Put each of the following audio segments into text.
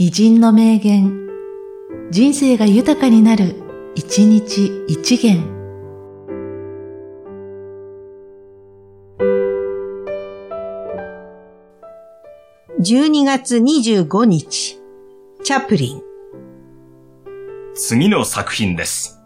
偉人の名言、人生が豊かになる、一日一元。12月25日、チャプリン。次の作品です。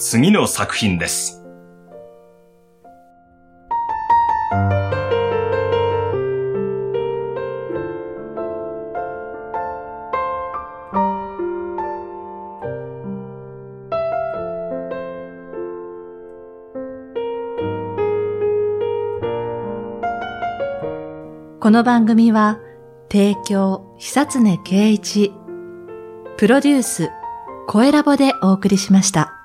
次の作品です。この番組は、提供、久常圭一、プロデュース、声ラボでお送りしました。